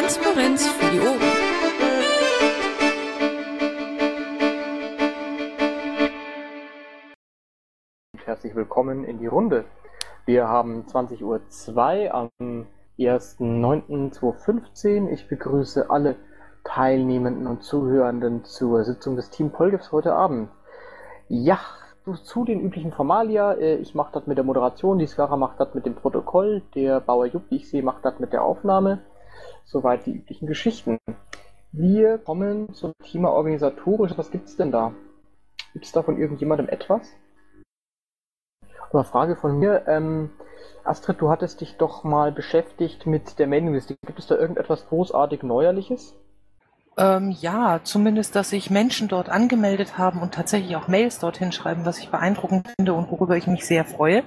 Transparenz für die Ohren. Herzlich willkommen in die Runde. Wir haben 20.02 Uhr am 1.9.2015. Ich begrüße alle Teilnehmenden und Zuhörenden zur Sitzung des Team Polgefs heute Abend. Ja, zu den üblichen Formalia. Äh, ich mache das mit der Moderation, die Skara macht das mit dem Protokoll, der Bauer Jupp, wie ich sehe, macht das mit der Aufnahme. Soweit die üblichen Geschichten. Wir kommen zum Thema organisatorisch. Was gibt es denn da? Gibt es da von irgendjemandem etwas? Eine Frage von mir. Ähm, Astrid, du hattest dich doch mal beschäftigt mit der Mailingliste. Gibt es da irgendetwas großartig Neuerliches? Ähm, ja, zumindest, dass sich Menschen dort angemeldet haben und tatsächlich auch Mails dorthin schreiben, was ich beeindruckend finde und worüber ich mich sehr freue.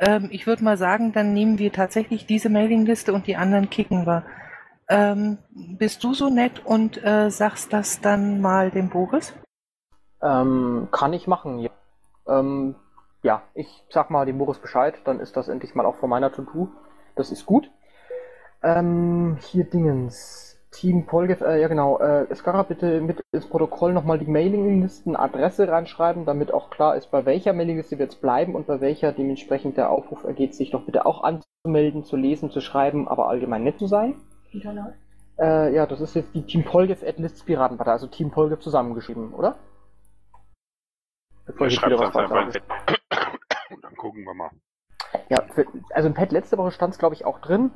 Ähm, ich würde mal sagen, dann nehmen wir tatsächlich diese Mailingliste und die anderen kicken wir. Ähm, bist du so nett und äh, sagst das dann mal dem Boris? Ähm, kann ich machen, ja. Ähm, ja, ich sag mal dem Boris Bescheid, dann ist das endlich mal auch von meiner To-Do. Das ist gut. Ähm, hier Dingens. Team Polgef, äh, ja genau, äh, Skara bitte mit ins Protokoll nochmal die Mailinglisten Adresse reinschreiben, damit auch klar ist, bei welcher Mailingliste wir jetzt bleiben und bei welcher dementsprechend der Aufruf ergeht, sich doch bitte auch anzumelden, zu lesen, zu schreiben, aber allgemein nett zu sein. Äh, ja, das ist jetzt die Team Polgef at Listspiratenpartei, also Team Polgef zusammengeschrieben, oder? Bevor ich schreibe das einfach ins Dann gucken wir mal. Ja, für, also im Pad letzte Woche stand es glaube ich auch drin.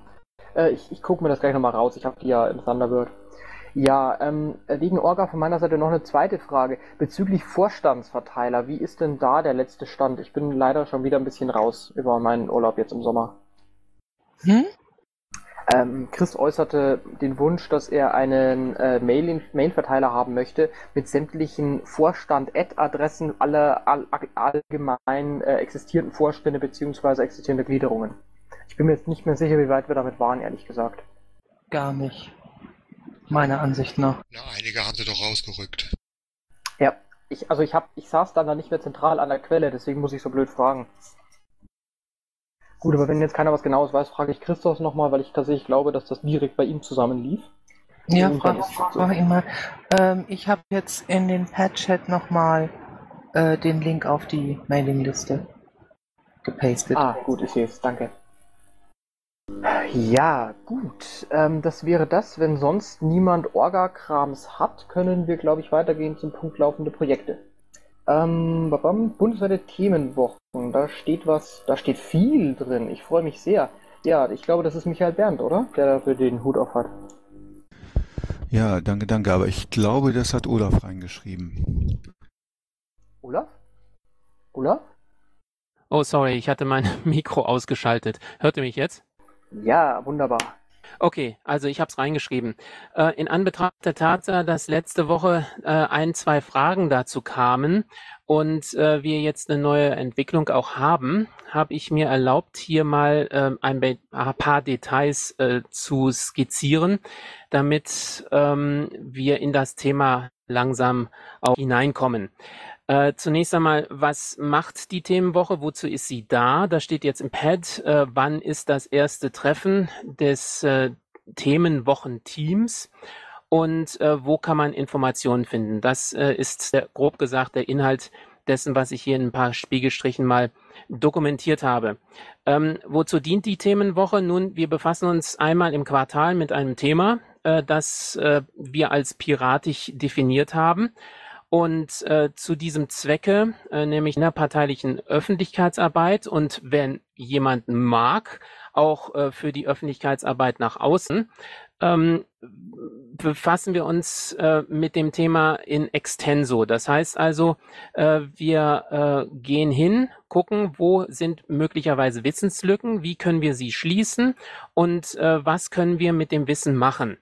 Äh, ich ich gucke mir das gleich nochmal raus. Ich habe die ja im Thunderbird. Ja, ähm, wegen Orga von meiner Seite noch eine zweite Frage. Bezüglich Vorstandsverteiler, wie ist denn da der letzte Stand? Ich bin leider schon wieder ein bisschen raus über meinen Urlaub jetzt im Sommer. Hm? Ähm, Chris äußerte den Wunsch, dass er einen äh, Mail-Verteiler haben möchte mit sämtlichen Vorstand-Ad-Adressen aller all, allgemein äh, existierenden Vorstände bzw. existierende Gliederungen. Ich bin mir jetzt nicht mehr sicher, wie weit wir damit waren, ehrlich gesagt. Gar nicht. Meiner Ansicht nach. Na, einige haben sie doch rausgerückt. Ja, ich, also ich hab, ich saß dann da nicht mehr zentral an der Quelle, deswegen muss ich so blöd fragen. Gut, aber wenn jetzt keiner was genaues weiß, frage ich Christoph nochmal, weil ich tatsächlich glaube, dass das direkt bei ihm zusammen lief. Ja, frag, frag ihn mal. Ähm, ich habe jetzt in den Pad-Chat nochmal äh, den Link auf die Mailingliste gepastet. Ah, gut, ich sehe es, danke. Ja, gut. Ähm, das wäre das. Wenn sonst niemand Orga-Krams hat, können wir, glaube ich, weitergehen zum Punkt laufende Projekte. Ähm, bundesweite Themenwochen. Da steht was, da steht viel drin. Ich freue mich sehr. Ja, ich glaube, das ist Michael Berndt, oder? Der dafür den Hut auf hat. Ja, danke, danke. Aber ich glaube, das hat Olaf reingeschrieben. Olaf? Olaf? Oh, sorry, ich hatte mein Mikro ausgeschaltet. Hört ihr mich jetzt? Ja, wunderbar. Okay, also ich habe es reingeschrieben. Äh, in Anbetracht der Tatsache, dass letzte Woche äh, ein, zwei Fragen dazu kamen und äh, wir jetzt eine neue Entwicklung auch haben, habe ich mir erlaubt, hier mal ähm, ein, ein, paar Details äh, zu skizzieren, damit ähm, wir in das Thema langsam auch hineinkommen. Äh, zunächst einmal, was macht die Themenwoche? Wozu ist sie da? Da steht jetzt im Pad, äh, wann ist das erste Treffen des äh, Themenwochenteams und äh, wo kann man Informationen finden? Das äh, ist der, grob gesagt der Inhalt dessen, was ich hier in ein paar Spiegelstrichen mal dokumentiert habe. Ähm, wozu dient die Themenwoche? Nun, wir befassen uns einmal im Quartal mit einem Thema, äh, das wir als piratisch definiert haben. Und äh, zu diesem Zwecke, äh, nämlich innerparteilichen Öffentlichkeitsarbeit und wenn jemand mag, auch äh, für die Öffentlichkeitsarbeit nach außen, ähm, befassen wir uns äh, mit dem Thema in extenso. Das heißt also, äh, wir äh, gehen hin, gucken, wo sind möglicherweise Wissenslücken, wie können wir sie schließen und äh, was können wir mit dem Wissen machen.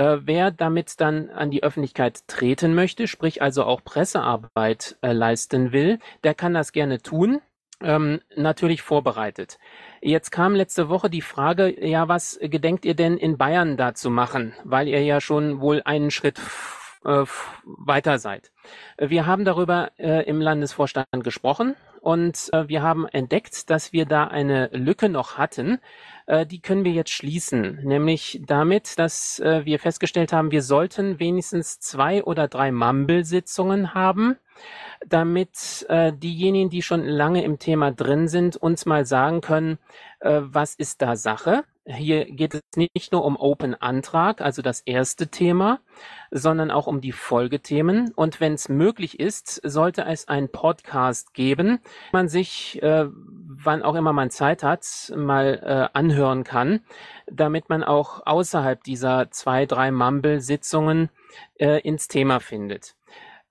Äh, wer damit dann an die Öffentlichkeit treten möchte, sprich also auch Pressearbeit äh, leisten will, der kann das gerne tun. Ähm, natürlich vorbereitet. Jetzt kam letzte Woche die Frage, ja, was gedenkt ihr denn in Bayern dazu machen? Weil ihr ja schon wohl einen Schritt äh, weiter seid. Wir haben darüber äh, im Landesvorstand gesprochen und äh, wir haben entdeckt, dass wir da eine Lücke noch hatten. Äh, die können wir jetzt schließen, nämlich damit, dass äh, wir festgestellt haben, wir sollten wenigstens zwei oder drei Mumble-Sitzungen haben damit äh, diejenigen, die schon lange im Thema drin sind, uns mal sagen können, was ist da Sache. Hier geht es nicht nur um Open Antrag, also das erste Thema, sondern auch um die Folgethemen. Und wenn es möglich ist, sollte es einen Podcast geben, man sich, äh, wann auch immer man Zeit hat, mal äh, anhören kann, damit man auch außerhalb dieser zwei, drei Mumble-Sitzungen äh, ins Thema findet.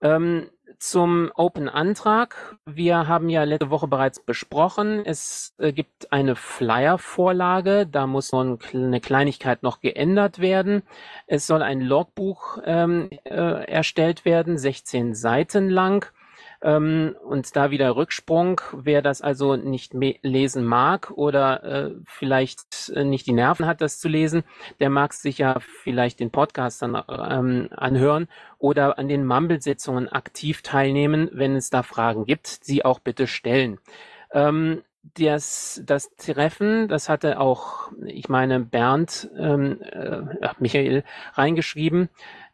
Ähm, zum Open-Antrag. Wir haben ja letzte Woche bereits besprochen, es äh, gibt eine Flyer-Vorlage, da muss eine Kleinigkeit noch geändert werden. Es soll ein Logbuch ähm, äh, erstellt werden, 16 Seiten lang. Ähm, und da wieder Rücksprung, wer das also nicht lesen mag oder äh, vielleicht äh, nicht die Nerven hat, das zu lesen, der mag sich ja vielleicht den Podcast dann ähm, anhören oder an den Mumble-Sitzungen aktiv teilnehmen, wenn es da Fragen gibt, sie auch bitte stellen. Ähm, das, das Treffen, das hatte auch, ich meine, Bernd, ähm, äh, Michael reingeschrieben,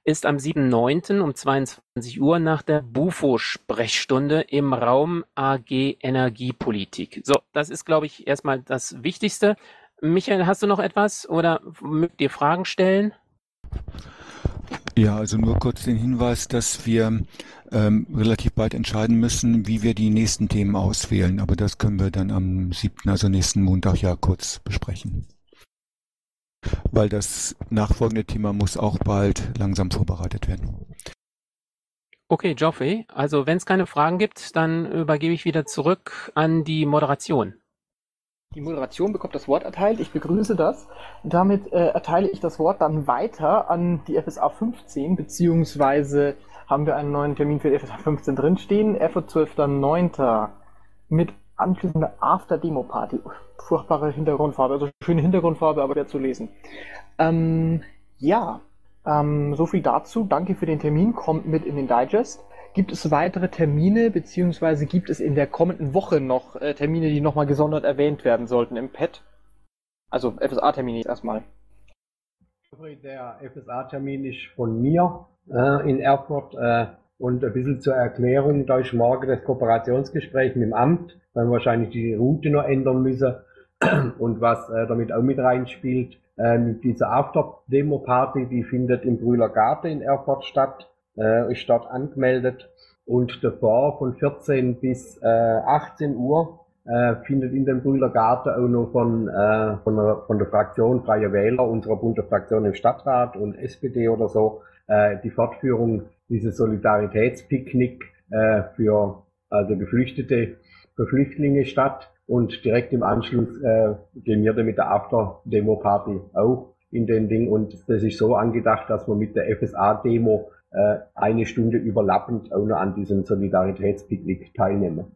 ist am 7.9. um 22 Uhr nach der Bufo-Sprechstunde im Raum AG Energiepolitik. So, das ist, glaube ich, erstmal das Wichtigste. Michael, hast du noch etwas oder mögt ihr Fragen stellen? Ja, also nur kurz den Hinweis, dass wir ähm, relativ bald entscheiden müssen, wie wir die nächsten Themen auswählen. Aber das können wir dann am 7., also nächsten Montag ja kurz besprechen weil das nachfolgende Thema muss auch bald langsam vorbereitet werden. Okay, Geoffrey, also wenn es keine Fragen gibt, dann übergebe ich wieder zurück an die Moderation. Die Moderation bekommt das Wort erteilt. Ich begrüße das. Damit äh, erteile ich das Wort dann weiter an die FSA 15, beziehungsweise haben wir einen neuen Termin für die FSA 15 drinstehen. FO 12.09. mit anschließende After-Demo-Party. Furchtbare Hintergrundfarbe, also schöne Hintergrundfarbe, aber der zu lesen. Ähm, ja, ähm, so viel dazu. Danke für den Termin. Kommt mit in den Digest. Gibt es weitere Termine, beziehungsweise gibt es in der kommenden Woche noch äh, Termine, die nochmal gesondert erwähnt werden sollten im Pad? Also FSA-Termine erstmal. Der FSA-Termin ist von mir äh, in Erfurt. Äh, und ein bisschen zur Erklärung, da ist morgen das Kooperationsgespräch mit dem Amt, weil wir wahrscheinlich die Route noch ändern müssen. Und was äh, damit auch mit reinspielt, äh, diese After-Demo-Party, die findet im Brühler Garten in Erfurt statt, äh, ist dort angemeldet. Und davor von 14 bis äh, 18 Uhr äh, findet in dem Brühler Garten auch noch von, äh, von, der, von der Fraktion Freie Wähler, unserer bunten Fraktion im Stadtrat und SPD oder so, äh, die Fortführung dieses Solidaritätspicknick äh, für also Geflüchtete, für Flüchtlinge statt. Und direkt im Anschluss äh, gehen wir dann mit der After-Demo-Party auch in den Ding. Und das ist so angedacht, dass wir mit der FSA-Demo äh, eine Stunde überlappend auch noch an diesem Solidaritätspicknick teilnehmen.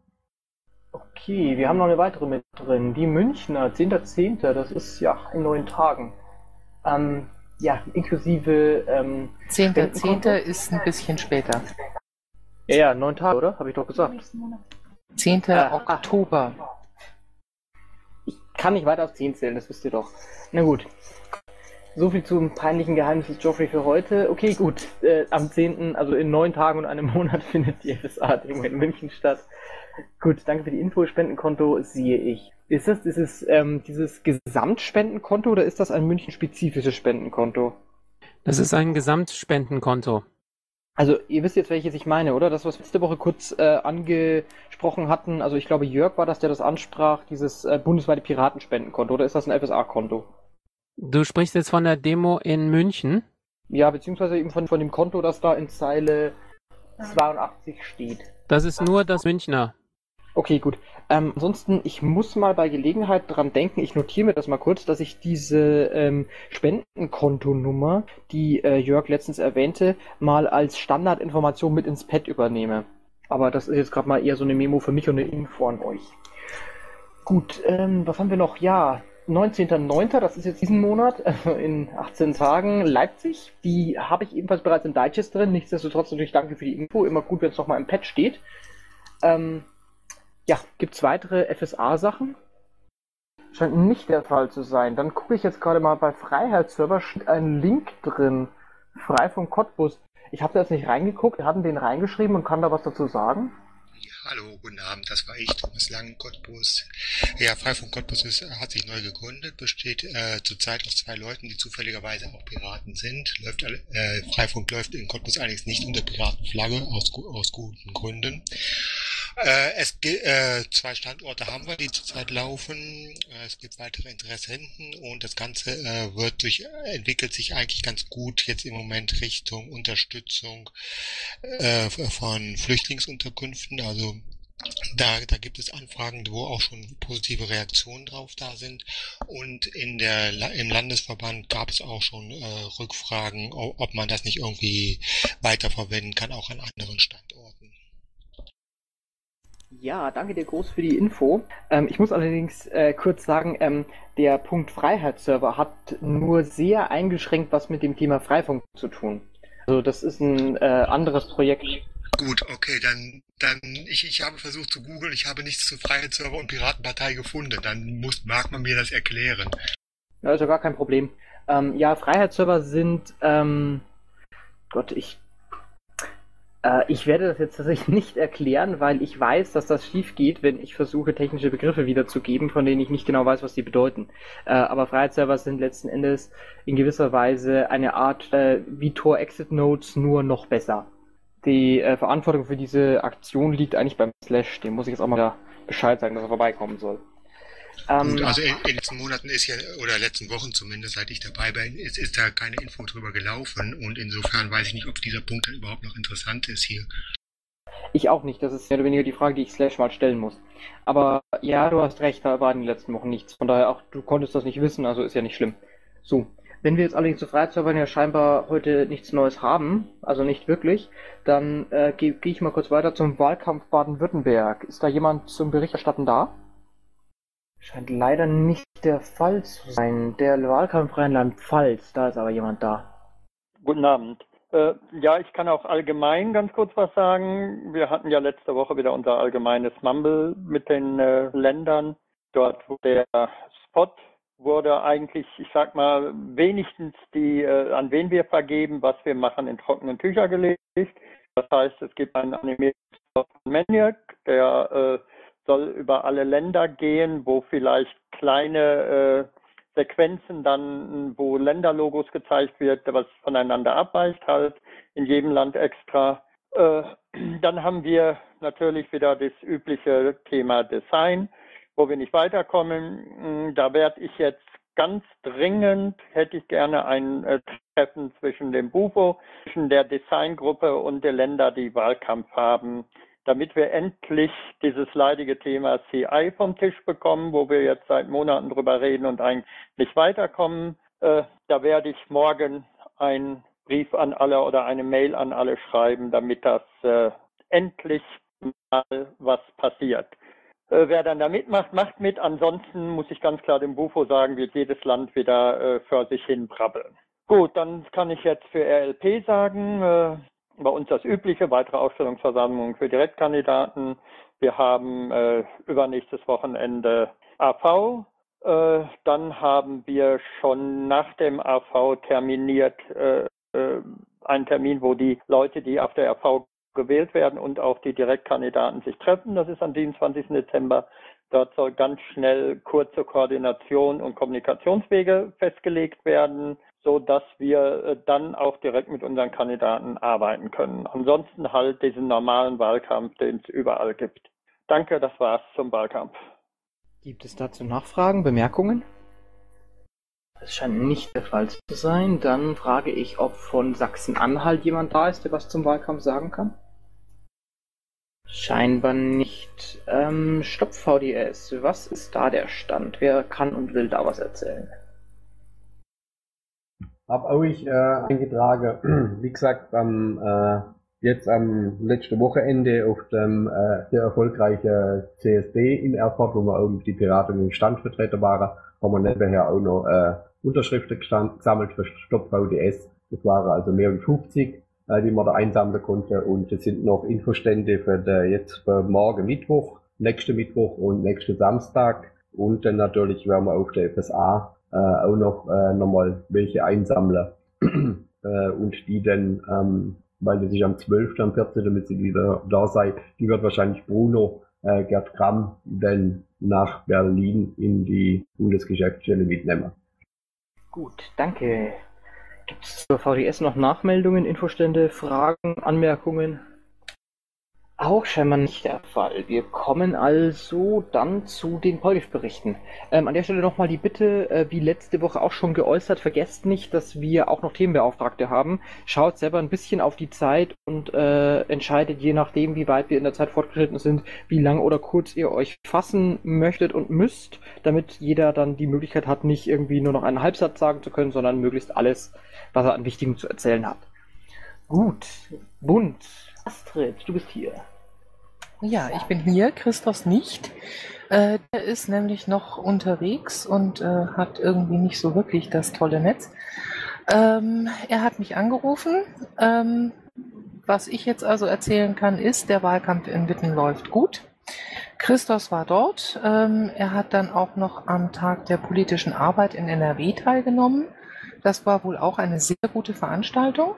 Okay, wir haben noch eine weitere mit drin. Die Münchner, 10.10., das ist ja in neun Tagen. Ähm, ja, inklusive. Ähm, 10.10. ist ein bisschen später. Ja, ja, neun Tage, oder? Habe ich doch gesagt. 10. Äh, Oktober. Ich kann nicht weiter auf 10 zählen, das wisst ihr doch. Na gut. So viel zum peinlichen Geheimnis des Joffrey für heute. Okay, gut. Äh, am 10., also in neun Tagen und einem Monat findet die FSA-Demo in München statt. Gut, danke für die Info. Spendenkonto sehe ich. Ist das dieses, ähm, dieses Gesamtspendenkonto oder ist das ein München-spezifisches Spendenkonto? Das ist ein Gesamtspendenkonto. Also ihr wisst jetzt, welches ich meine, oder? Das, was wir letzte Woche kurz äh, angesprochen hatten. Also ich glaube, Jörg war das, der das ansprach, dieses äh, bundesweite Piratenspendenkonto. Oder ist das ein FSA-Konto? Du sprichst jetzt von der Demo in München? Ja, beziehungsweise eben von, von dem Konto, das da in Zeile 82 steht. Das ist nur das Münchner. Okay, gut. Ähm, ansonsten, ich muss mal bei Gelegenheit dran denken, ich notiere mir das mal kurz, dass ich diese ähm, Spendenkontonummer, die äh, Jörg letztens erwähnte, mal als Standardinformation mit ins Pad übernehme. Aber das ist jetzt gerade mal eher so eine Memo für mich und eine Info an euch. Gut, ähm, was haben wir noch? Ja, 19.09., das ist jetzt diesen Monat, in 18 Tagen, Leipzig. Die habe ich ebenfalls bereits im Digest drin. Nichtsdestotrotz natürlich danke für die Info. Immer gut, wenn es nochmal im Pad steht. Ähm, ja, gibt es weitere FSA-Sachen? Scheint nicht der Fall zu sein. Dann gucke ich jetzt gerade mal bei Freiheitsserver, steht ein Link drin. Frei vom Cottbus. Ich habe da jetzt nicht reingeguckt, wir hatten den reingeschrieben und kann da was dazu sagen. Hallo, guten Abend, das war ich, Thomas Lang, Cottbus. Ja, Freifunk Cottbus ist, hat sich neu gegründet, besteht äh, zurzeit aus zwei Leuten, die zufälligerweise auch Piraten sind. Läuft, äh, Freifunk läuft in Cottbus allerdings nicht unter Piratenflagge, aus, aus guten Gründen. Äh, es äh, zwei Standorte haben wir, die zurzeit laufen. Äh, es gibt weitere Interessenten und das Ganze äh, wird durch entwickelt sich eigentlich ganz gut jetzt im Moment Richtung Unterstützung äh, von Flüchtlingsunterkünften. Also da, da gibt es Anfragen, wo auch schon positive Reaktionen drauf da sind. Und in der, im Landesverband gab es auch schon äh, Rückfragen, ob man das nicht irgendwie weiterverwenden kann, auch an anderen Standorten. Ja, danke dir groß für die Info. Ähm, ich muss allerdings äh, kurz sagen, ähm, der Punkt Freiheitsserver hat nur sehr eingeschränkt was mit dem Thema Freifunk zu tun. Also das ist ein äh, anderes Projekt. Gut, okay, dann, dann ich, ich habe versucht zu googeln, ich habe nichts zu Freiheitsserver und Piratenpartei gefunden. Dann muss, mag man mir das erklären. Ja, ist ja gar kein Problem. Ähm, ja, Freiheitsserver sind, ähm, Gott, ich äh, ich werde das jetzt tatsächlich nicht erklären, weil ich weiß, dass das schief geht, wenn ich versuche, technische Begriffe wiederzugeben, von denen ich nicht genau weiß, was die bedeuten. Äh, aber Freiheitsserver sind letzten Endes in gewisser Weise eine Art äh, wie Tor Exit Nodes, nur noch besser. Die äh, Verantwortung für diese Aktion liegt eigentlich beim Slash. Dem muss ich jetzt auch mal Bescheid sagen, dass er vorbeikommen soll. Ähm, Gut, also in, in, den letzten Monaten ist ja, oder letzten Wochen zumindest, seit ich dabei bin, ist, ist da keine Info drüber gelaufen und insofern weiß ich nicht, ob dieser Punkt dann überhaupt noch interessant ist hier. Ich auch nicht, das ist mehr oder weniger die Frage, die ich Slash mal stellen muss. Aber ja, du hast recht, da war in den letzten Wochen nichts. Von daher auch, du konntest das nicht wissen, also ist ja nicht schlimm. So. Wenn wir jetzt allerdings zu Freiheitsservern ja scheinbar heute nichts Neues haben, also nicht wirklich, dann äh, gehe geh ich mal kurz weiter zum Wahlkampf Baden-Württemberg. Ist da jemand zum Berichterstatten da? Scheint leider nicht der Fall zu sein. Der Wahlkampf Rheinland-Pfalz, da ist aber jemand da. Guten Abend. Äh, ja, ich kann auch allgemein ganz kurz was sagen. Wir hatten ja letzte Woche wieder unser allgemeines Mumble mit den äh, Ländern. Dort wurde der Spot wurde eigentlich, ich sag mal, wenigstens die, äh, an wen wir vergeben, was wir machen, in trockenen Tücher gelegt. Das heißt, es gibt einen animierten Maniac, der äh, soll über alle Länder gehen, wo vielleicht kleine äh, Sequenzen dann, wo Länderlogos gezeigt wird, was voneinander abweicht halt, in jedem Land extra. Äh, dann haben wir natürlich wieder das übliche Thema Design, wo wir nicht weiterkommen. Hm, da werde ich jetzt ganz dringend, hätte ich gerne ein äh, Treffen zwischen dem BUFO, zwischen der Designgruppe und der Länder, die Wahlkampf haben damit wir endlich dieses leidige Thema CI vom Tisch bekommen, wo wir jetzt seit Monaten drüber reden und eigentlich nicht weiterkommen. Äh, da werde ich morgen einen Brief an alle oder eine Mail an alle schreiben, damit das äh, endlich mal was passiert. Äh, wer dann da mitmacht, macht mit. Ansonsten muss ich ganz klar dem Bufo sagen, wird jedes Land wieder äh, für sich hin brabbeln. Gut, dann kann ich jetzt für RLP sagen, äh, uns das übliche, weitere Ausstellungsversammlungen für Direktkandidaten. Wir haben äh, übernächstes Wochenende AV. Äh, dann haben wir schon nach dem AV terminiert äh, äh, einen Termin, wo die Leute, die auf der AV gewählt werden und auch die Direktkandidaten sich treffen. Das ist am 27. Dezember. Dort soll ganz schnell kurze Koordination und Kommunikationswege festgelegt werden so dass wir äh, dann auch direkt mit unseren Kandidaten arbeiten können. Ansonsten halt diesen normalen Wahlkampf, den es überall gibt. Danke, das war's zum Wahlkampf. Gibt es dazu Nachfragen, Bemerkungen? Das scheint nicht der Fall zu sein. Dann frage ich, ob von Sachsen-Anhalt jemand da ist, der was zum Wahlkampf sagen kann. Scheinbar nicht. Ähm, Stopp VDS. Was ist da der Stand? Wer kann und will da was erzählen? Hab euch äh, eingetragen, wie gesagt, am äh, jetzt am letzten Wochenende auf dem äh, sehr erfolgreichen CSD in Erfurt, wo wir irgendwie die Piraten im Stand vertreten waren, haben wir nebenher auch noch äh, Unterschriften gesammelt für Stop VDS. Das waren also mehr als 50, äh, die man da einsammeln konnte. Und es sind noch Infostände für der, jetzt für morgen Mittwoch, nächsten Mittwoch und nächsten Samstag. Und dann natürlich werden wir auf der FSA äh, auch noch äh, nochmal welche einsammeln. äh, und die dann, ähm, weil das ist am 12., am 14., damit sie wieder da sei, die wird wahrscheinlich Bruno äh, Gerd Gramm dann nach Berlin in die Bundesgeschäftsstelle mitnehmen. Gut, danke. Gibt es zur VDS noch Nachmeldungen, Infostände, Fragen, Anmerkungen? Auch scheinbar nicht der Fall. Wir kommen also dann zu den Polgif-Berichten. Ähm, an der Stelle nochmal die Bitte, äh, wie letzte Woche auch schon geäußert, vergesst nicht, dass wir auch noch Themenbeauftragte haben. Schaut selber ein bisschen auf die Zeit und äh, entscheidet je nachdem, wie weit wir in der Zeit fortgeschritten sind, wie lang oder kurz ihr euch fassen möchtet und müsst, damit jeder dann die Möglichkeit hat, nicht irgendwie nur noch einen Halbsatz sagen zu können, sondern möglichst alles, was er an Wichtigem zu erzählen hat. Gut, bunt. Astrid, du bist hier. Ja, ich bin hier, Christos nicht. Äh, der ist nämlich noch unterwegs und äh, hat irgendwie nicht so wirklich das tolle Netz. Ähm, er hat mich angerufen. Ähm, was ich jetzt also erzählen kann, ist, der Wahlkampf in Witten läuft gut. Christos war dort. Ähm, er hat dann auch noch am Tag der politischen Arbeit in NRW teilgenommen. Das war wohl auch eine sehr gute Veranstaltung.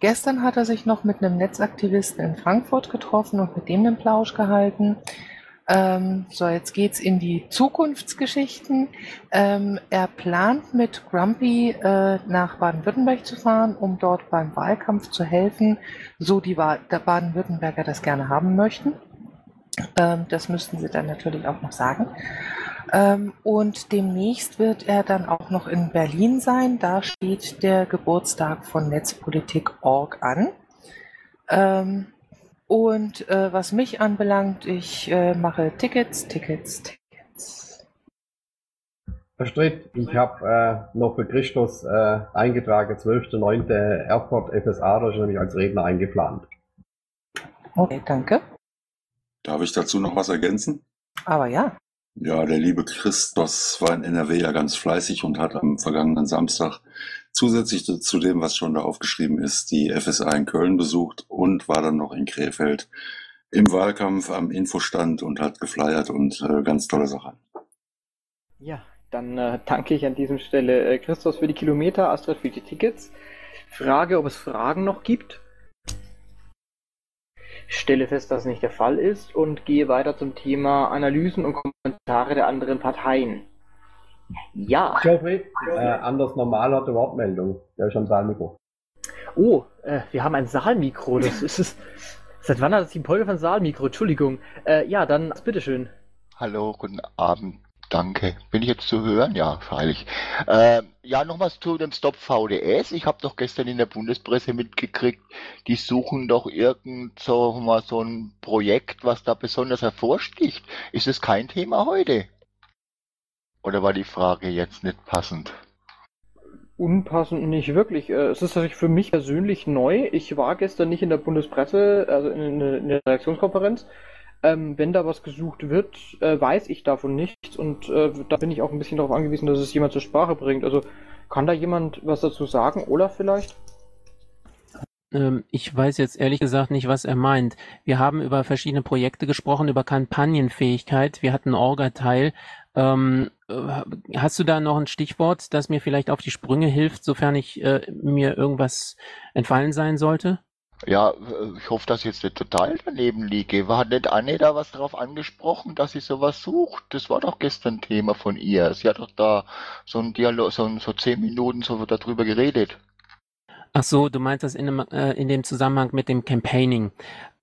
Gestern hat er sich noch mit einem Netzaktivisten in Frankfurt getroffen und mit dem einen Plausch gehalten. Ähm, so, jetzt geht's in die Zukunftsgeschichten. Ähm, er plant mit Grumpy äh, nach Baden-Württemberg zu fahren, um dort beim Wahlkampf zu helfen, so die Baden-Württemberger das gerne haben möchten. Ähm, das müssten sie dann natürlich auch noch sagen. Ähm, und demnächst wird er dann auch noch in Berlin sein. Da steht der Geburtstag von Netzpolitik.org an. Ähm, und äh, was mich anbelangt, ich äh, mache Tickets, Tickets, Tickets. Herr Stritt, ich habe äh, noch für Christus äh, eingetragen, 12.09. Erfurt FSA, da ist nämlich als Redner eingeplant. Okay, danke. Darf ich dazu noch was ergänzen? Aber ja. Ja, der liebe Christos war in NRW ja ganz fleißig und hat am vergangenen Samstag zusätzlich zu dem, was schon da aufgeschrieben ist, die FSA in Köln besucht und war dann noch in Krefeld im Wahlkampf am Infostand und hat geflyert und äh, ganz tolle Sache. Ja, dann äh, danke ich an diesem Stelle äh, Christos für die Kilometer, Astrid für die Tickets. Frage, ob es Fragen noch gibt? Stelle fest, dass es nicht der Fall ist und gehe weiter zum Thema Analysen und Kommentare der anderen Parteien. Ja. Geoffrey, äh, Anders Normal hat eine Wortmeldung. Der ist am Saalmikro. Oh, äh, wir haben ein Saalmikro. Das ist es. Seit wann hat es die Folge von Saalmikro? Entschuldigung. Äh, ja, dann bitteschön. Hallo, guten Abend. Danke. Bin ich jetzt zu hören? Ja, freilich. Äh, ja, noch was zu dem Stop VDS. Ich habe doch gestern in der Bundespresse mitgekriegt, die suchen doch irgend so, mal so ein Projekt, was da besonders hervorsticht. Ist es kein Thema heute? Oder war die Frage jetzt nicht passend? Unpassend nicht wirklich. Äh, es ist natürlich für mich persönlich neu. Ich war gestern nicht in der Bundespresse, also in, in der Redaktionskonferenz. Ähm, wenn da was gesucht wird, äh, weiß ich davon nichts und äh, da bin ich auch ein bisschen darauf angewiesen, dass es jemand zur Sprache bringt. Also kann da jemand was dazu sagen? Olaf vielleicht? Ähm, ich weiß jetzt ehrlich gesagt nicht, was er meint. Wir haben über verschiedene Projekte gesprochen, über Kampagnenfähigkeit. Wir hatten Orga-Teil. Ähm, äh, hast du da noch ein Stichwort, das mir vielleicht auf die Sprünge hilft, sofern ich äh, mir irgendwas entfallen sein sollte? Ja, äh, ich hoffe, dass ich jetzt nicht total daneben liege. War nicht Anne da was drauf angesprochen, dass sie sowas sucht? Das war doch gestern Thema von ihr. Sie hat doch da so ein Dialog, so, so zehn Minuten so darüber geredet. Ach so, du meinst das in dem, äh, in dem Zusammenhang mit dem Campaigning.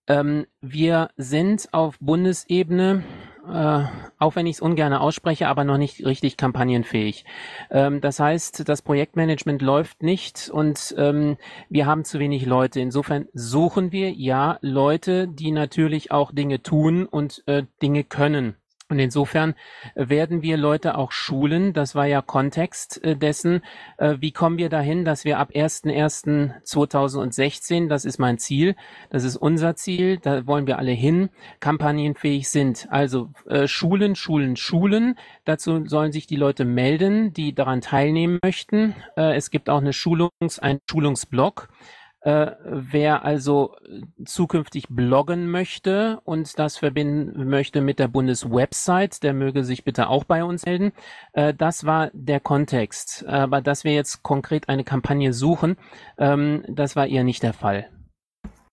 Ähm, wir sind auf Bundesebene, äh, auch wenn ich es ungern ausspreche, aber noch nicht richtig kampagnenfähig. Ähm, das heißt, das Projektmanagement läuft nicht und ähm, wir haben zu wenig Leute. Insofern suchen wir ja Leute, die natürlich auch Dinge tun und äh, Dinge können. Und insofern werden wir Leute auch schulen. Das war ja Kontext äh, dessen. Äh, wie kommen wir dahin, dass wir ab 01.01.2016, das ist mein Ziel, das ist unser Ziel, da wollen wir alle hin, kampagnenfähig sind. Also äh, Schulen, Schulen, Schulen. Dazu sollen sich die Leute melden, die daran teilnehmen möchten. Äh, es gibt auch eine Schulungs-, einen Schulungsblog äh, wer also zukünftig bloggen möchte und das verbinden möchte mit der Bundeswebsite, der möge sich bitte auch bei uns melden. Äh, das war der Kontext. Aber dass wir jetzt konkret eine Kampagne suchen, ähm, das war eher nicht der Fall.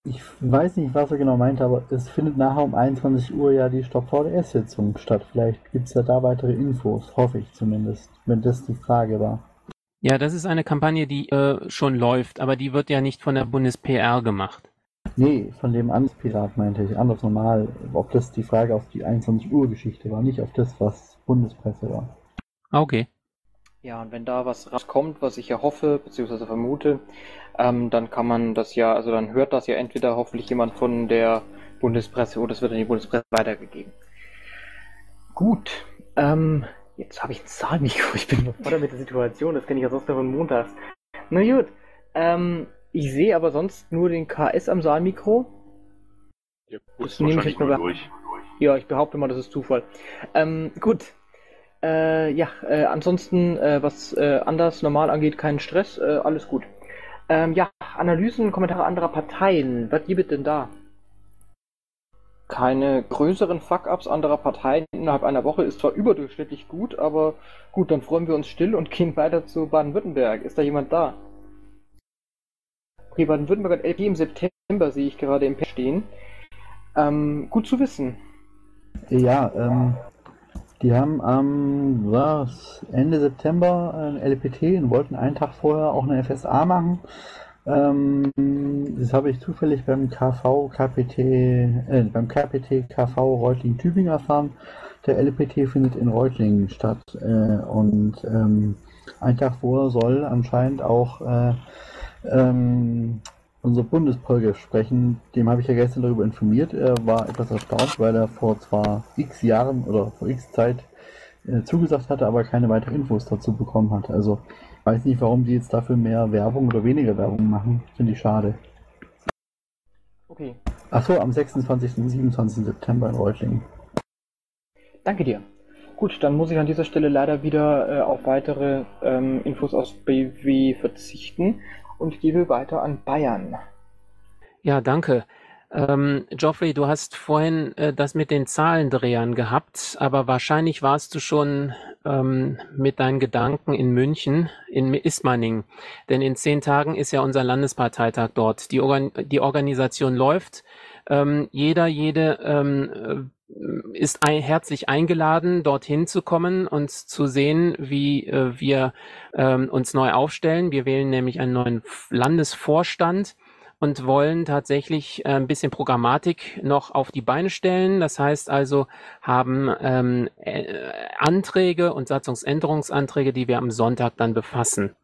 Ich weiß nicht, was er genau meint, aber es findet nachher um 21 Uhr ja die Stop-VDS-Sitzung statt. Vielleicht gibt es ja da weitere Infos, hoffe ich zumindest, wenn das die Frage war. Ja, das ist eine Kampagne, die äh, schon läuft, aber die wird ja nicht von der BundesPR gemacht. Nee, von dem Amtspirat meinte ich, anders normal, ob das die Frage auf die 21 Uhr Geschichte war, nicht auf das, was Bundespresse war. Ah, okay. Ja, und wenn da was rauskommt, was ich ja hoffe, beziehungsweise vermute, ähm, dann kann man das ja, also dann hört das ja entweder hoffentlich jemand von der Bundespresse oder es wird an die Bundespresse weitergegeben. Gut, ähm, Jetzt habe ich ein Zahlmikro. Ich bin überfordert mit der Situation. Das kenne ich ja sonst nur von montags. Na gut. Ähm, ich sehe aber sonst nur den KS am Saalmikro. Ja, das nehme ich jetzt mal durch. Ja, ich behaupte mal, das ist Zufall. Ähm, gut. Äh, ja, äh, ansonsten, äh, was äh, anders normal angeht, keinen Stress, äh, alles gut. Ähm, ja, Analysen, Kommentare anderer Parteien. Was gibt es denn da? Keine größeren Fuck-ups anderer Parteien innerhalb einer Woche ist zwar überdurchschnittlich gut, aber gut, dann freuen wir uns still und gehen weiter zu Baden-Württemberg. Ist da jemand da? Okay, Baden-Württemberg hat LP im September, sehe ich gerade im Pad stehen. Ähm, gut zu wissen. Ja, ähm, die haben am was, Ende September ein LPT und wollten einen Tag vorher auch eine FSA machen. Ähm, das habe ich zufällig beim KV, KPT, äh, beim KPT KV Reutling Tübingen erfahren. Der LPT findet in Reutlingen statt äh, und ähm, ein Tag vorher soll anscheinend auch äh, ähm, unser Bundespolge sprechen. Dem habe ich ja gestern darüber informiert. Er war etwas erstaunt, weil er vor zwar x Jahren oder vor x Zeit äh, zugesagt hatte, aber keine weiteren Infos dazu bekommen hat. Also weiß nicht, warum die jetzt dafür mehr Werbung oder weniger Werbung machen. Finde ich schade. Okay. Achso, am 26. und 27. September in Reutlingen. Danke dir. Gut, dann muss ich an dieser Stelle leider wieder äh, auf weitere ähm, Infos aus BW verzichten und gebe weiter an Bayern. Ja, danke. Ähm, Geoffrey, du hast vorhin äh, das mit den Zahlendrehern gehabt, aber wahrscheinlich warst du schon ähm, mit deinen Gedanken in München, in Ismaning. Denn in zehn Tagen ist ja unser Landesparteitag dort. Die, Organ die Organisation läuft. Ähm, jeder, jede ähm, äh, ist ein, herzlich eingeladen, dorthin zu kommen und zu sehen, wie äh, wir ähm, uns neu aufstellen. Wir wählen nämlich einen neuen Landesvorstand und wollen tatsächlich äh, ein bisschen Programmatik noch auf die Beine stellen. Das heißt also, haben ähm, äh, Anträge und Satzungsänderungsanträge, die wir am Sonntag dann befassen.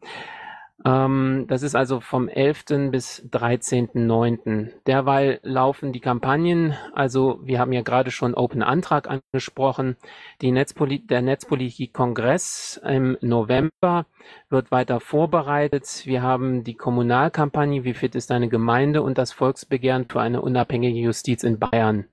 Ähm, das ist also vom 11. bis 13.9. Derweil laufen die Kampagnen. Also wir haben ja gerade schon Open Antrag angesprochen. Netzpoli der Netzpolitik-Kongress im November wird weiter vorbereitet. Wir haben die Kommunalkampagne Wie fit ist deine Gemeinde und das Volksbegehren für eine unabhängige Justiz in Bayern.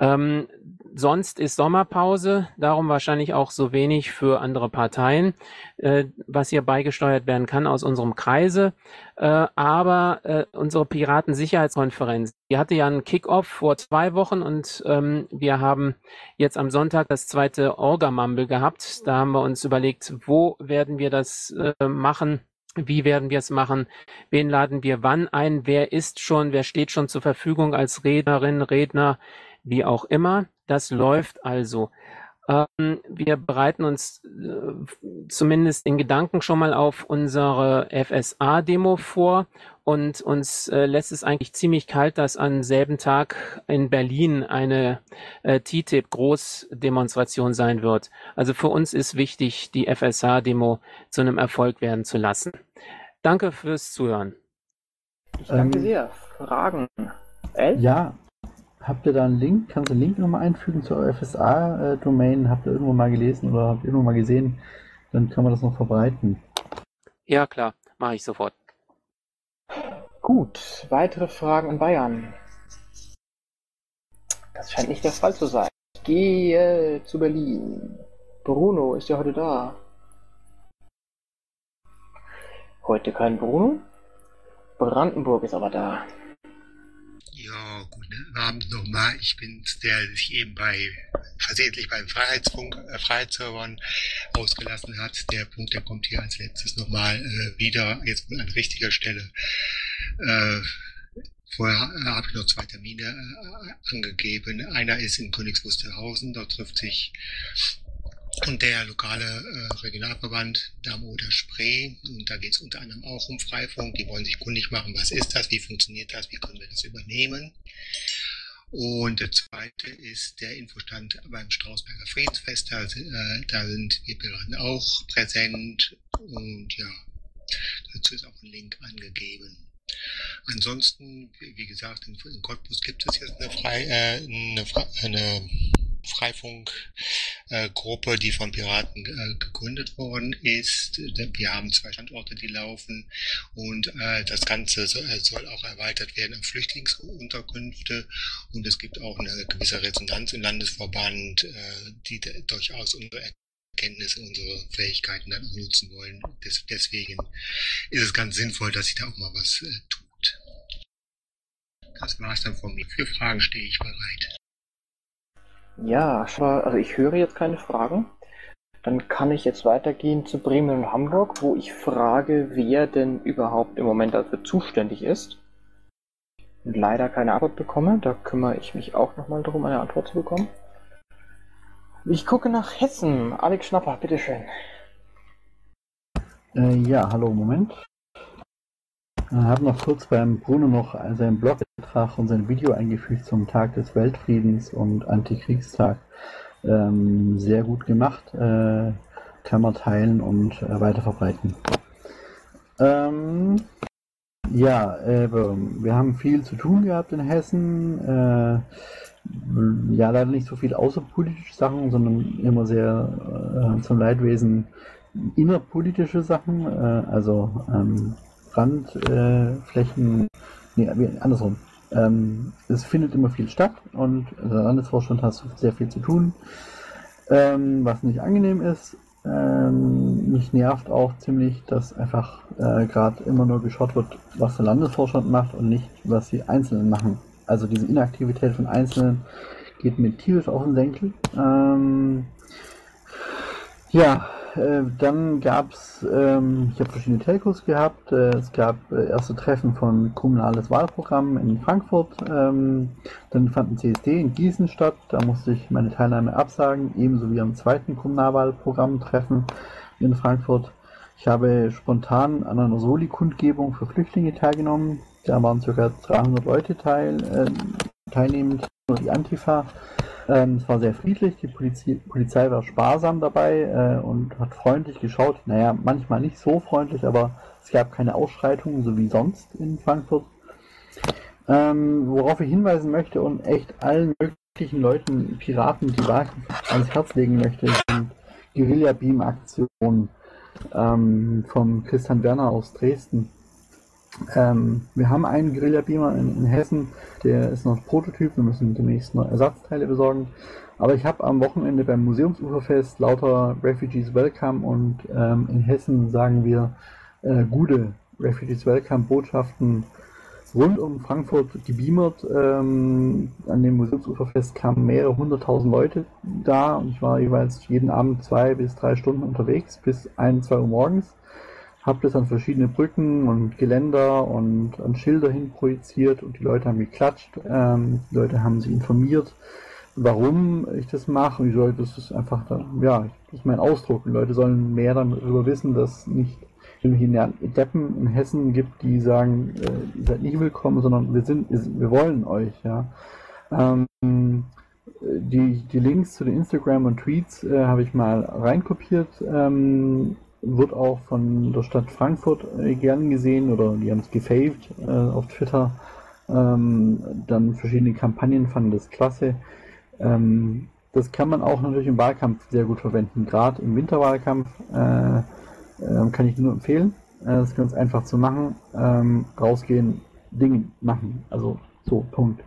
Ähm, sonst ist Sommerpause, darum wahrscheinlich auch so wenig für andere Parteien, äh, was hier beigesteuert werden kann aus unserem Kreise. Äh, aber äh, unsere Piratensicherheitskonferenz, die hatte ja einen Kickoff vor zwei Wochen und ähm, wir haben jetzt am Sonntag das zweite Orga-Mumble gehabt. Da haben wir uns überlegt, wo werden wir das äh, machen? Wie werden wir es machen? Wen laden wir wann ein? Wer ist schon, wer steht schon zur Verfügung als Rednerin, Redner? Wie auch immer. Das läuft also. Ähm, wir bereiten uns äh, zumindest in Gedanken schon mal auf unsere FSA-Demo vor und uns äh, lässt es eigentlich ziemlich kalt, dass am selben Tag in Berlin eine äh, TTIP-Großdemonstration sein wird. Also für uns ist wichtig, die FSA-Demo zu einem Erfolg werden zu lassen. Danke fürs Zuhören. Ich danke ähm, sehr. Fragen? Elf? Ja, Habt ihr da einen Link? Kannst du einen Link nochmal einfügen zur FSA-Domain? Habt ihr irgendwo mal gelesen oder habt ihr irgendwo mal gesehen? Dann kann man das noch verbreiten. Ja, klar, mache ich sofort. Gut, weitere Fragen in Bayern. Das scheint nicht der Fall zu sein. Ich gehe zu Berlin. Bruno ist ja heute da. Heute kein Bruno. Brandenburg ist aber da. Ja, guten Abend nochmal. Ich bin's, der sich eben bei versehentlich beim Freiheitsfunk, äh, Freiheitsservern ausgelassen hat. Der Punkt, der kommt hier als letztes nochmal äh, wieder, jetzt an richtiger Stelle. Äh, Vorher äh, habe ich noch zwei Termine äh, angegeben. Einer ist in Königs Wusterhausen, dort trifft sich und der lokale äh, Regionalverband Damoder Spree. Und da geht es unter anderem auch um Freifunk. Die wollen sich kundig machen, was ist das, wie funktioniert das, wie können wir das übernehmen. Und der zweite ist der Infostand beim Strausberger Friedensfest. Da, äh, da sind wir gerade auch präsent. Und ja, dazu ist auch ein Link angegeben. Ansonsten, wie gesagt, in, in Cottbus gibt es jetzt eine, Frei, äh, eine, eine Freifunk-Gruppe, die von Piraten äh, gegründet worden ist. Wir haben zwei Standorte, die laufen und äh, das Ganze soll, soll auch erweitert werden auf Flüchtlingsunterkünfte und es gibt auch eine gewisse Resonanz im Landesverband, äh, die durchaus unsere Kenntnisse, unsere Fähigkeiten dann nutzen wollen. Des, deswegen ist es ganz sinnvoll, dass sich da auch mal was äh, tut. Das war's dann von mir. Für Fragen stehe ich bereit. Ja, also ich höre jetzt keine Fragen. Dann kann ich jetzt weitergehen zu Bremen und Hamburg, wo ich frage, wer denn überhaupt im Moment dafür zuständig ist. Und leider keine Antwort bekomme. Da kümmere ich mich auch nochmal darum, eine Antwort zu bekommen. Ich gucke nach Hessen. Alex Schnapper, bitteschön. Äh, ja, hallo, Moment. Habe noch kurz beim Bruno noch seinen Blogbeitrag und sein Video eingefügt zum Tag des Weltfriedens und Antikriegstag. Ähm, sehr gut gemacht. Äh, kann man teilen und äh, weiterverbreiten. Ähm, ja, äh, wir haben viel zu tun gehabt in Hessen. Äh, ja, leider nicht so viel außerpolitische Sachen, sondern immer sehr äh, zum Leidwesen innerpolitische Sachen. Äh, also ähm, Randflächen, äh, nee, andersrum. Ähm, es findet immer viel statt und der Landesvorstand hat sehr viel zu tun, ähm, was nicht angenehm ist. Ähm, mich nervt auch ziemlich, dass einfach äh, gerade immer nur geschaut wird, was der Landesvorstand macht und nicht, was die Einzelnen machen. Also diese Inaktivität von Einzelnen geht mir tierisch auf den Senkel. Ähm, ja, äh, dann gab es, ähm, ich habe verschiedene Telcos gehabt. Äh, es gab äh, erste Treffen von kommunales Wahlprogramm in Frankfurt. Ähm, dann fand ein CSD in Gießen statt. Da musste ich meine Teilnahme absagen, ebenso wie am zweiten Kommunalwahlprogramm-Treffen in Frankfurt. Ich habe spontan an einer Soli-Kundgebung für Flüchtlinge teilgenommen. Da waren ca. 300 Leute teil, äh, teilnehmend, nur die Antifa. Ähm, es war sehr friedlich, die Polizei, Polizei war sparsam dabei äh, und hat freundlich geschaut. Naja, manchmal nicht so freundlich, aber es gab keine Ausschreitungen, so wie sonst in Frankfurt. Ähm, worauf ich hinweisen möchte und echt allen möglichen Leuten, Piraten, die Wahlkampf ans Herz legen möchte, sind Guerilla-Beam-Aktionen ähm, vom Christian Werner aus Dresden. Ähm, wir haben einen Guerilla-Beamer in, in, Hessen, der ist noch Prototyp, wir müssen demnächst noch Ersatzteile besorgen. Aber ich habe am Wochenende beim Museumsuferfest lauter Refugees Welcome und ähm, in Hessen sagen wir äh, gute Refugees Welcome Botschaften rund um Frankfurt gebeamert. Ähm, an dem Museumsuferfest kamen mehrere hunderttausend Leute da und ich war jeweils jeden Abend zwei bis drei Stunden unterwegs bis ein, zwei Uhr morgens habe das an verschiedene Brücken und Geländer und an Schilder hin projiziert und die Leute haben geklatscht, ähm, die Leute haben sich informiert, warum ich das mache. Und Leute, das ist einfach, da, ja, das ist mein Ausdruck. Die Leute sollen mehr darüber wissen, dass nicht irgendwelche Deppen in Hessen gibt, die sagen, äh, ihr seid nicht willkommen, sondern wir sind, wir wollen euch, ja. Ähm, die, die Links zu den Instagram und Tweets äh, habe ich mal reinkopiert. Ähm, wird auch von der Stadt Frankfurt äh, gern gesehen oder die haben es gefaved äh, auf Twitter. Ähm, dann verschiedene Kampagnen fanden das klasse. Ähm, das kann man auch natürlich im Wahlkampf sehr gut verwenden. Gerade im Winterwahlkampf äh, äh, kann ich nur empfehlen. Äh, das ist ganz einfach zu machen. Ähm, rausgehen, Dinge machen. Also so, Punkt.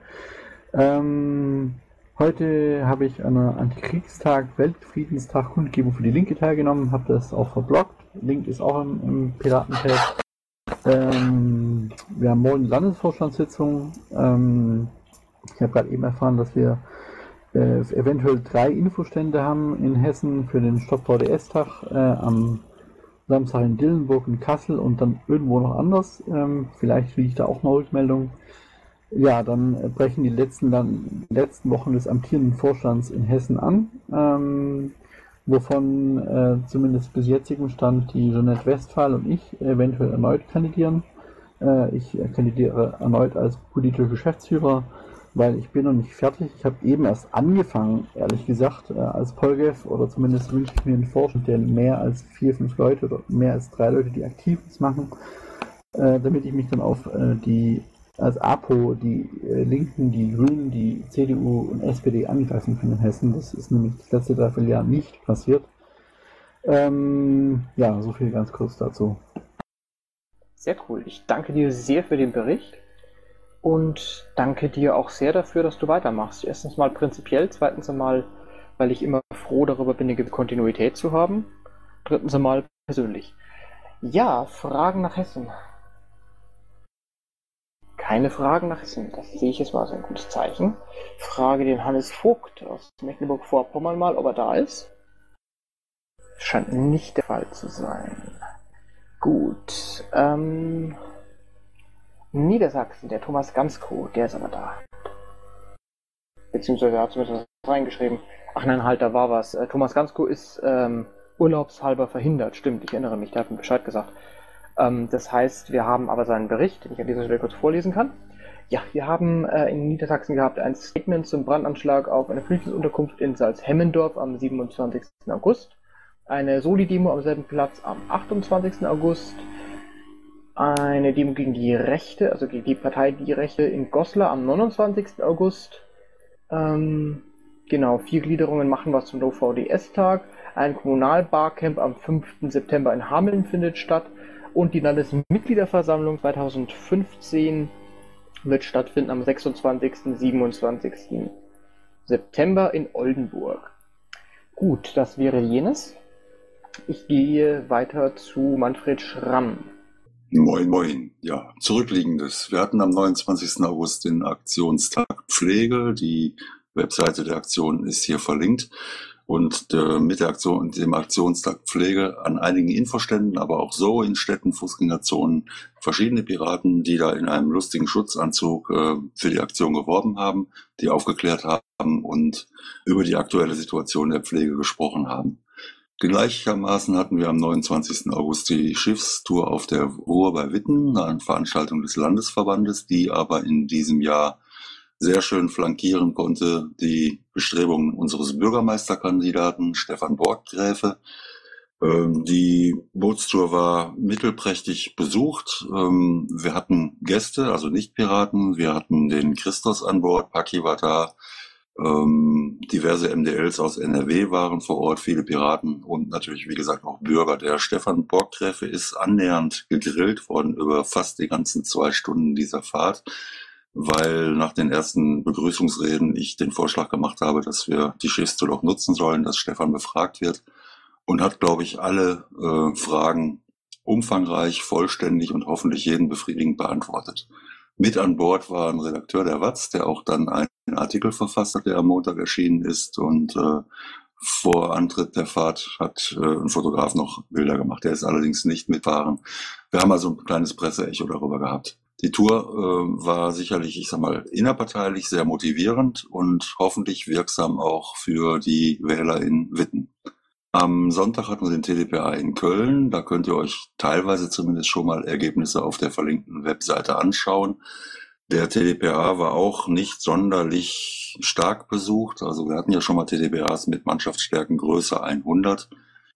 Ähm, heute habe ich an einer Antikriegstag, Weltfriedenstag Kundgebung für die Linke teilgenommen, habe das auch verblockt. Link ist auch im, im Piratenfeld. Ähm, wir haben morgen Landesvorstandssitzung. Ähm, ich habe gerade eben erfahren, dass wir äh, eventuell drei Infostände haben in Hessen für den Stopp VDS-Tag äh, am Samstag in Dillenburg und Kassel und dann irgendwo noch anders. Ähm, vielleicht kriege ich da auch eine Rückmeldung. Ja, dann brechen die letzten, dann, letzten Wochen des amtierenden Vorstands in Hessen an, ähm, wovon äh, zumindest bis jetzigem Stand die Jeanette Westphal und ich eventuell erneut kandidieren. Äh, ich kandidiere erneut als politischer Geschäftsführer weil ich bin noch nicht fertig. Ich habe eben erst angefangen, ehrlich gesagt, äh, als Polgef oder zumindest wünsche ich mir einen Vorstand, der mehr als vier, fünf Leute oder mehr als drei Leute, die aktiv ist, machen, äh, damit ich mich dann auf äh, die als APO die äh, Linken, die Grünen, die CDU und SPD angreifen kann in Hessen. Das ist nämlich das letzte Dreivierteljahr nicht passiert. Ähm, ja, so viel ganz kurz dazu. Sehr cool. Ich danke dir sehr für den Bericht und danke dir auch sehr dafür, dass du weitermachst. Erstens mal prinzipiell, zweitens einmal, weil ich immer froh darüber bin, eine Kontinuität zu haben. Drittens einmal persönlich. Ja, Fragen nach Hessen. Keine Fragen nach Hessen. Das sehe ich jetzt mal als ein gutes Zeichen. Frage den Hannes Vogt aus Mecklenburg-Vorpommern mal, ob er da ist. Scheint nicht der Fall zu sein. Gut. Ähm, Niedersachsen, der Thomas Gansko, der ist aber da. Beziehungsweise er hat zumindest reingeschrieben. Ach nein, halt, da war was. Äh, Thomas Gansko ist ähm, urlaubshalber verhindert. Stimmt, ich erinnere mich, der hat mir Bescheid gesagt. Ähm, das heißt, wir haben aber seinen Bericht, den ich an dieser Stelle kurz vorlesen kann. Ja, wir haben äh, in Niedersachsen gehabt ein Statement zum Brandanschlag auf eine Flüchtlingsunterkunft in Salzhemmendorf am 27. August, eine Soli-Demo am selben Platz am 28. August, eine Demo gegen die Rechte, also gegen die Partei Die Rechte in Goslar am 29. August. Ähm, genau, vier Gliederungen machen was zum No-VDS-Tag. Ein Kommunalbarcamp am 5. September in Hameln findet statt. Und die Landesmitgliederversammlung 2015 wird stattfinden am 26. 27. September in Oldenburg. Gut, das wäre jenes. Ich gehe weiter zu Manfred Schramm. Moin, moin. Ja, zurückliegendes. Wir hatten am 29. August den Aktionstag Pflege. Die Webseite der Aktion ist hier verlinkt. Und äh, mit der Aktion, dem Aktionstag Pflege an einigen Infoständen, aber auch so in Städten, Fußgängerzonen, verschiedene Piraten, die da in einem lustigen Schutzanzug äh, für die Aktion geworben haben, die aufgeklärt haben und über die aktuelle Situation der Pflege gesprochen haben. Gleichermaßen hatten wir am 29. August die Schiffstour auf der Ruhr bei Witten, eine Veranstaltung des Landesverbandes, die aber in diesem Jahr sehr schön flankieren konnte die Bestrebungen unseres Bürgermeisterkandidaten Stefan Borggräfe. Ähm, die Bootstour war mittelprächtig besucht. Ähm, wir hatten Gäste, also nicht Piraten. Wir hatten den Christos an Bord, Paki war da, ähm, diverse MDLs aus NRW waren vor Ort, viele Piraten und natürlich, wie gesagt, auch Bürger. Der Stefan Borgtrefe ist annähernd gegrillt worden über fast die ganzen zwei Stunden dieser Fahrt, weil nach den ersten Begrüßungsreden ich den Vorschlag gemacht habe, dass wir die Schiffstour doch nutzen sollen, dass Stefan befragt wird und hat, glaube ich, alle äh, Fragen umfangreich, vollständig und hoffentlich jeden befriedigend beantwortet. Mit an Bord war ein Redakteur der Watz, der auch dann einen Artikel verfasst hat, der am Montag erschienen ist und äh, vor Antritt der Fahrt hat äh, ein Fotograf noch Bilder gemacht. Der ist allerdings nicht mitfahren. Wir haben also ein kleines Presseecho darüber gehabt. Die Tour äh, war sicherlich, ich sag mal, innerparteilich sehr motivierend und hoffentlich wirksam auch für die Wähler in Witten. Am Sonntag hatten wir den TDPA in Köln. Da könnt ihr euch teilweise zumindest schon mal Ergebnisse auf der verlinkten Webseite anschauen. Der TDPA war auch nicht sonderlich stark besucht. Also wir hatten ja schon mal TDPAs mit Mannschaftsstärken größer 100.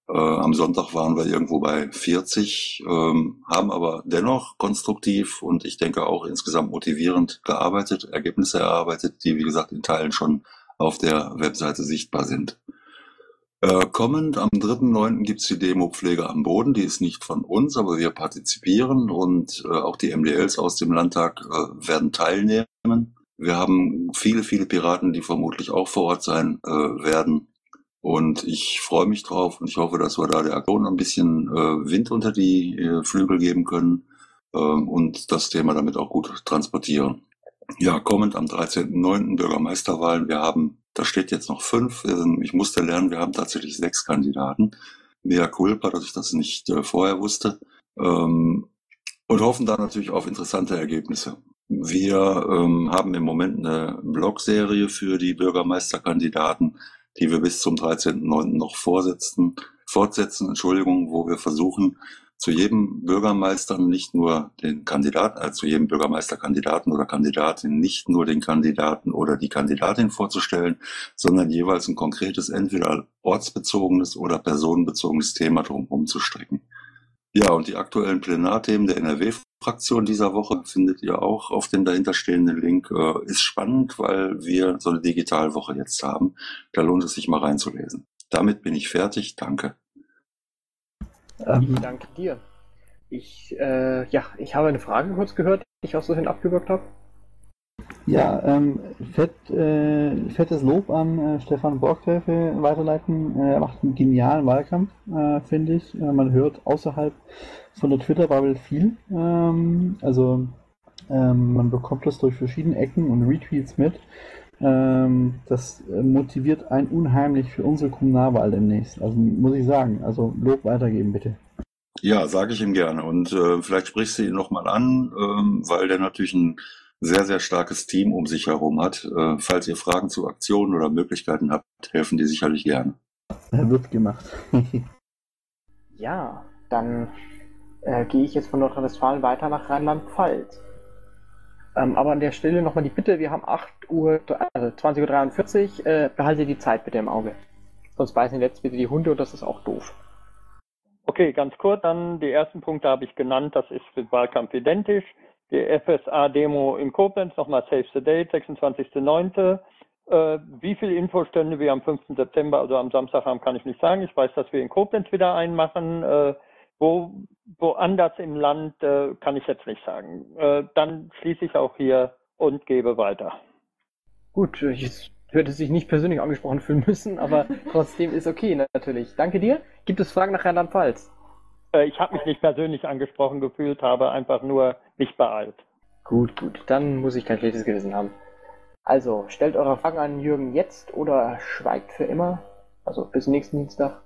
Äh, am Sonntag waren wir irgendwo bei 40, ähm, haben aber dennoch konstruktiv und ich denke auch insgesamt motivierend gearbeitet, Ergebnisse erarbeitet, die wie gesagt in Teilen schon auf der Webseite sichtbar sind. Äh, kommend am 3.9. gibt's die Demo Pflege am Boden. Die ist nicht von uns, aber wir partizipieren und äh, auch die MDLs aus dem Landtag äh, werden teilnehmen. Wir haben viele, viele Piraten, die vermutlich auch vor Ort sein äh, werden. Und ich freue mich drauf und ich hoffe, dass wir da der Aktion ein bisschen äh, Wind unter die äh, Flügel geben können ähm, und das Thema damit auch gut transportieren. Ja, kommend am 13.9. Bürgermeisterwahlen. Wir haben da steht jetzt noch fünf. Ich musste lernen, wir haben tatsächlich sechs Kandidaten. Mea culpa, dass ich das nicht äh, vorher wusste. Ähm, und hoffen da natürlich auf interessante Ergebnisse. Wir ähm, haben im Moment eine Blogserie für die Bürgermeisterkandidaten, die wir bis zum 13.09. noch vorsetzen, fortsetzen, Entschuldigung, wo wir versuchen, zu jedem Bürgermeister nicht nur den Kandidaten, äh, zu jedem Bürgermeisterkandidaten oder Kandidatin nicht nur den Kandidaten oder die Kandidatin vorzustellen, sondern jeweils ein konkretes, entweder ortsbezogenes oder personenbezogenes Thema drumherum zu strecken. Ja, und die aktuellen Plenarthemen der NRW-Fraktion dieser Woche findet ihr auch auf dem dahinterstehenden Link. Äh, ist spannend, weil wir so eine Digitalwoche jetzt haben. Da lohnt es sich mal reinzulesen. Damit bin ich fertig. Danke. Ähm, ich danke dir. Ich, äh, ja, ich habe eine Frage kurz gehört, die ich auch so hin abgewirkt habe. Ja, ähm, fett, äh, fettes Lob an äh, Stefan Borgtrefe weiterleiten. Äh, er macht einen genialen Wahlkampf, äh, finde ich. Äh, man hört außerhalb von der Twitter-Bubble viel. Ähm, also ähm, man bekommt das durch verschiedene Ecken und Retweets mit. Ähm, das motiviert einen unheimlich für unsere Kommunalwahl demnächst. Also muss ich sagen, also Lob weitergeben bitte. Ja, sage ich ihm gerne. Und vielleicht sprichst du ihn nochmal an, ähm, weil der natürlich ein sehr, sehr starkes Team um sich herum hat. Äh, falls ihr Fragen zu Aktionen oder Möglichkeiten habt, helfen die sicherlich gerne. Er wird gemacht. ja, dann äh, gehe ich jetzt von Nordrhein-Westfalen weiter nach Rheinland-Pfalz. Ähm, aber an der Stelle nochmal die Bitte, wir haben 8 Uhr, also 20.43 Uhr, äh, behalte die Zeit bitte im Auge. Sonst beißen jetzt bitte die Hunde und das ist auch doof. Okay, ganz kurz, dann die ersten Punkte habe ich genannt, das ist für den Wahlkampf identisch. Die FSA-Demo in Koblenz, nochmal Save the Date, 26.09. Äh, wie viele Infostände wir am 5. September, also am Samstag haben, kann ich nicht sagen. Ich weiß, dass wir in Koblenz wieder einen machen. Äh, wo, woanders im Land äh, kann ich jetzt nicht sagen. Äh, dann schließe ich auch hier und gebe weiter. Gut, ich hätte sich nicht persönlich angesprochen fühlen müssen, aber trotzdem ist okay natürlich. Danke dir. Gibt es Fragen nach Rheinland-Pfalz? Äh, ich habe mich nicht persönlich angesprochen gefühlt, habe einfach nur mich beeilt. Gut, gut. Dann muss ich kein schlechtes Gewissen haben. Also, stellt eure Fragen an Jürgen jetzt oder schweigt für immer. Also bis nächsten Dienstag.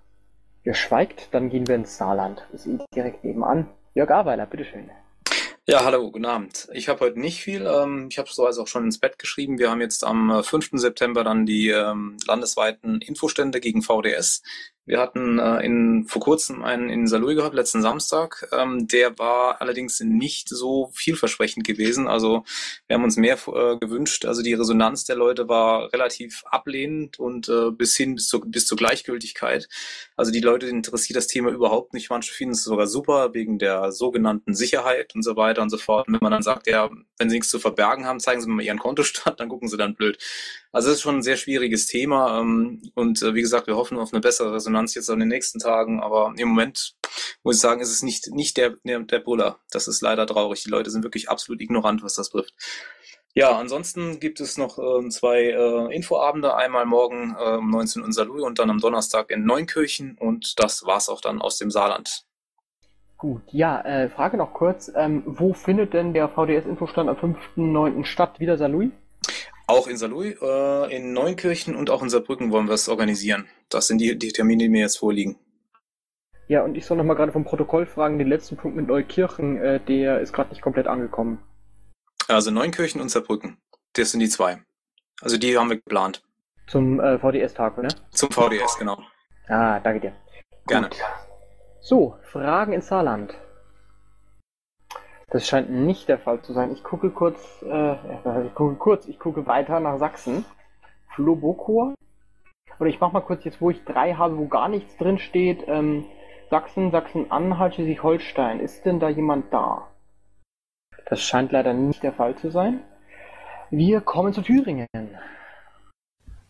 Ihr schweigt, dann gehen wir ins Saarland. Ist eh direkt nebenan. Jörg Aweiler, bitteschön. Ja, hallo, guten Abend. Ich habe heute nicht viel. Ähm, ich habe so also auch schon ins Bett geschrieben. Wir haben jetzt am 5. Äh, September dann die ähm, landesweiten Infostände gegen VDS. Wir hatten äh, in, vor kurzem einen in Saarlouis gehabt, letzten Samstag. Ähm, der war allerdings nicht so vielversprechend gewesen. Also wir haben uns mehr äh, gewünscht. Also die Resonanz der Leute war relativ ablehnend und äh, bis hin bis, zu, bis zur Gleichgültigkeit. Also die Leute interessiert das Thema überhaupt nicht. Manche finden es sogar super wegen der sogenannten Sicherheit und so weiter und so fort. Und wenn man dann sagt, ja, wenn sie nichts zu verbergen haben, zeigen sie mir mal ihren Kontostand, dann gucken sie dann blöd. Also es ist schon ein sehr schwieriges Thema ähm, und äh, wie gesagt, wir hoffen auf eine bessere Resonanz jetzt an den nächsten Tagen, aber im Moment muss ich sagen, ist es nicht, nicht der, der, der Buller. Das ist leider traurig. Die Leute sind wirklich absolut ignorant, was das betrifft. Ja, ansonsten gibt es noch äh, zwei äh, Infoabende, einmal morgen äh, um 19 Uhr in Saarlouis und dann am Donnerstag in Neunkirchen und das war's auch dann aus dem Saarland. Gut, ja, äh, Frage noch kurz, ähm, wo findet denn der VDS-Infostand am 5.9. statt? Wieder Saarlouis? Auch in Saarlouis, äh, in Neunkirchen und auch in Saarbrücken wollen wir es organisieren. Das sind die, die Termine, die mir jetzt vorliegen. Ja, und ich soll nochmal gerade vom Protokoll fragen, den letzten Punkt mit Neukirchen, äh, der ist gerade nicht komplett angekommen. Also Neunkirchen und Saarbrücken, das sind die zwei. Also die haben wir geplant. Zum äh, VDS-Tag, ne? Zum VDS, genau. Ah, danke dir. Gerne. Gut. So, Fragen ins Saarland. Das scheint nicht der Fall zu sein. Ich gucke kurz, äh, ich gucke kurz, ich gucke weiter nach Sachsen. Flobokor. oder ich mache mal kurz jetzt, wo ich drei habe, wo gar nichts drin steht. Ähm, Sachsen, Sachsen-Anhalt, Schleswig-Holstein. Ist denn da jemand da? Das scheint leider nicht der Fall zu sein. Wir kommen zu Thüringen.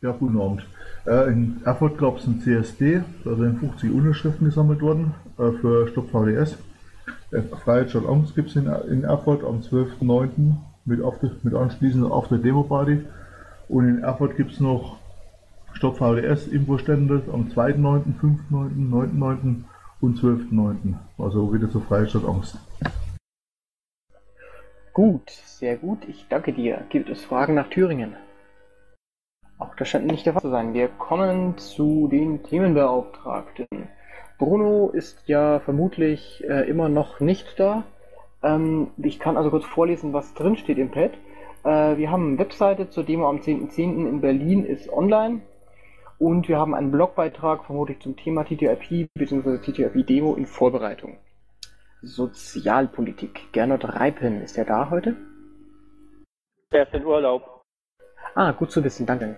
Ja, guten Abend. Äh, in Erfurt gab es ein CSD, da sind 50 Unterschriften gesammelt worden äh, für Stopp VDS. Statt Angst gibt es in, in, Erfurt am 12.09. Mit, mit anschließend auf der Demo-Party. Und in Erfurt gibt es noch Stopp VDS Infostände am 2.9., 5.9., 9.9. und 12.9. Also wieder zur Freiheit statt Angst. Gut, sehr gut. Ich danke dir. Gibt es Fragen nach Thüringen? Auch das scheint nicht der Fall zu sein. Wir kommen zu den Themenbeauftragten. Bruno ist ja vermutlich äh, immer noch nicht da. Ähm, ich kann also kurz vorlesen, was drin steht im Pad. Äh, wir haben eine Webseite zur Demo am 10.10. .10. in Berlin, ist online. Und wir haben einen Blogbeitrag vermutlich zum Thema TTIP bzw. TTIP-Demo in Vorbereitung. Sozialpolitik. Gernot Reipen, ist er da heute? Er ist in Urlaub. Ah, gut zu wissen, danke.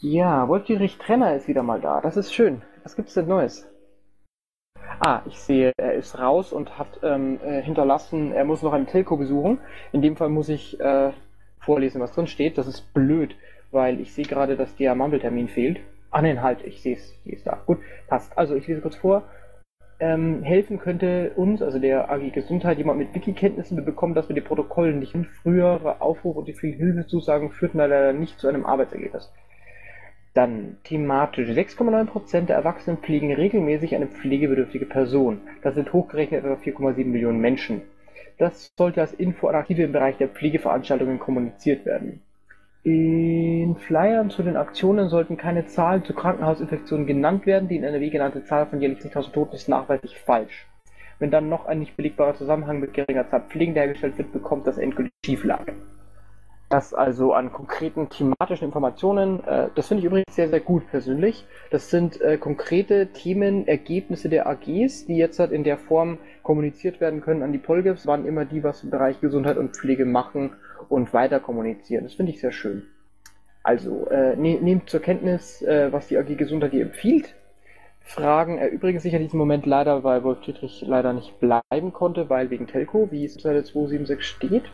Ja, Wolf-Dietrich Trenner ist wieder mal da. Das ist schön. Was gibt's denn Neues? Ah, ich sehe, er ist raus und hat ähm, äh, hinterlassen, er muss noch eine Telco besuchen. In dem Fall muss ich äh, vorlesen, was drin steht. Das ist blöd, weil ich sehe gerade, dass der Mumble-Termin fehlt. Ah nein, halt, ich sehe es, die ist da. Gut, passt. Also ich lese kurz vor. Ähm, helfen könnte uns, also der AG Gesundheit, jemand mit Wiki-Kenntnissen. Wir bekommen das mit den Protokollen nicht hin. Frühere Aufrufe und die vielen Hilfezusagen führten leider nicht zu einem Arbeitsergebnis. Dann thematisch. 6,9% der Erwachsenen pflegen regelmäßig eine pflegebedürftige Person. Das sind hochgerechnet etwa 4,7 Millionen Menschen. Das sollte als Info aktive im Bereich der Pflegeveranstaltungen kommuniziert werden. In Flyern zu den Aktionen sollten keine Zahlen zu Krankenhausinfektionen genannt werden. Die in NRW genannte Zahl von jährlich 10.000 Toten ist nachweislich falsch. Wenn dann noch ein nicht belegbarer Zusammenhang mit geringer Zahl Pflegender hergestellt wird, bekommt das endgültig Schieflage. Das also an konkreten thematischen Informationen. Äh, das finde ich übrigens sehr, sehr gut persönlich. Das sind äh, konkrete Themenergebnisse der AGs, die jetzt halt in der Form kommuniziert werden können an die Polgefs, waren immer die, was im Bereich Gesundheit und Pflege machen und weiter kommunizieren. Das finde ich sehr schön. Also, äh, ne, nehmt zur Kenntnis, äh, was die AG Gesundheit hier empfiehlt. Fragen erübrigen sich in diesem Moment leider, weil Wolf Dietrich leider nicht bleiben konnte, weil wegen Telco, wie es Seite 276 steht.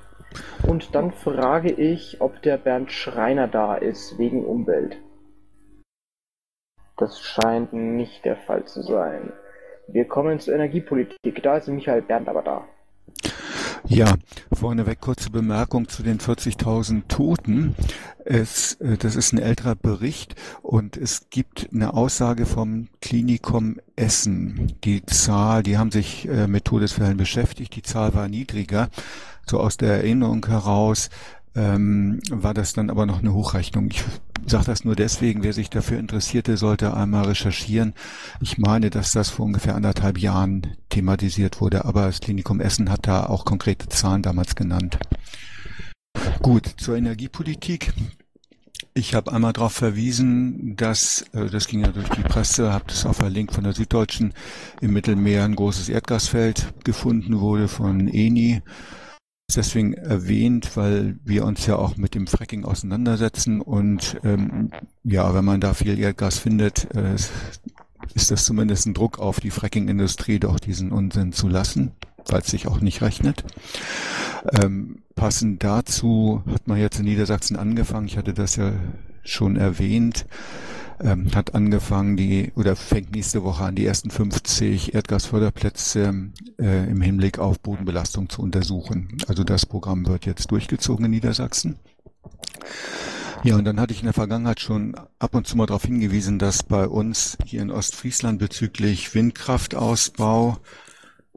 Und dann frage ich, ob der Bernd Schreiner da ist, wegen Umwelt. Das scheint nicht der Fall zu sein. Wir kommen zur Energiepolitik. Da ist Michael Bernd aber da. Ja, vorneweg kurze Bemerkung zu den 40.000 Toten. Es, äh, das ist ein älterer Bericht und es gibt eine Aussage vom Klinikum Essen. Die Zahl, die haben sich äh, mit Todesfällen beschäftigt, die Zahl war niedriger so aus der Erinnerung heraus ähm, war das dann aber noch eine Hochrechnung. Ich sage das nur deswegen, wer sich dafür interessierte, sollte einmal recherchieren. Ich meine, dass das vor ungefähr anderthalb Jahren thematisiert wurde, aber das Klinikum Essen hat da auch konkrete Zahlen damals genannt. Gut, zur Energiepolitik. Ich habe einmal darauf verwiesen, dass, äh, das ging ja durch die Presse, habt es auch verlinkt von der Süddeutschen, im Mittelmeer ein großes Erdgasfeld gefunden wurde von Eni deswegen erwähnt, weil wir uns ja auch mit dem Fracking auseinandersetzen und ähm, ja, wenn man da viel Erdgas findet, äh, ist das zumindest ein Druck auf die Fracking-Industrie, doch diesen Unsinn zu lassen, es sich auch nicht rechnet. Ähm, passend dazu hat man jetzt in Niedersachsen angefangen, ich hatte das ja schon erwähnt, ähm, hat angefangen, die oder fängt nächste Woche an, die ersten 50 Erdgasförderplätze äh, im Hinblick auf Bodenbelastung zu untersuchen. Also das Programm wird jetzt durchgezogen in Niedersachsen. Ja, und dann hatte ich in der Vergangenheit schon ab und zu mal darauf hingewiesen, dass bei uns hier in Ostfriesland bezüglich Windkraftausbau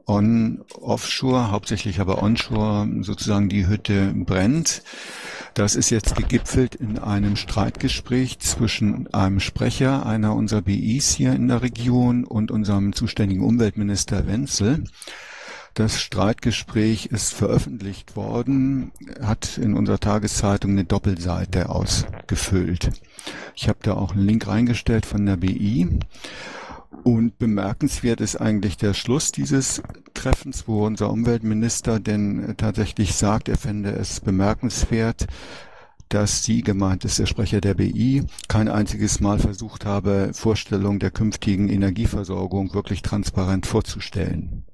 on offshore, hauptsächlich aber onshore sozusagen die Hütte brennt. Das ist jetzt gegipfelt in einem Streitgespräch zwischen einem Sprecher einer unserer BIs hier in der Region und unserem zuständigen Umweltminister Wenzel. Das Streitgespräch ist veröffentlicht worden, hat in unserer Tageszeitung eine Doppelseite ausgefüllt. Ich habe da auch einen Link reingestellt von der BI. Und bemerkenswert ist eigentlich der Schluss dieses Treffens, wo unser Umweltminister denn tatsächlich sagt, er fände es bemerkenswert, dass Sie gemeint ist, der Sprecher der BI, kein einziges Mal versucht habe, Vorstellungen der künftigen Energieversorgung wirklich transparent vorzustellen.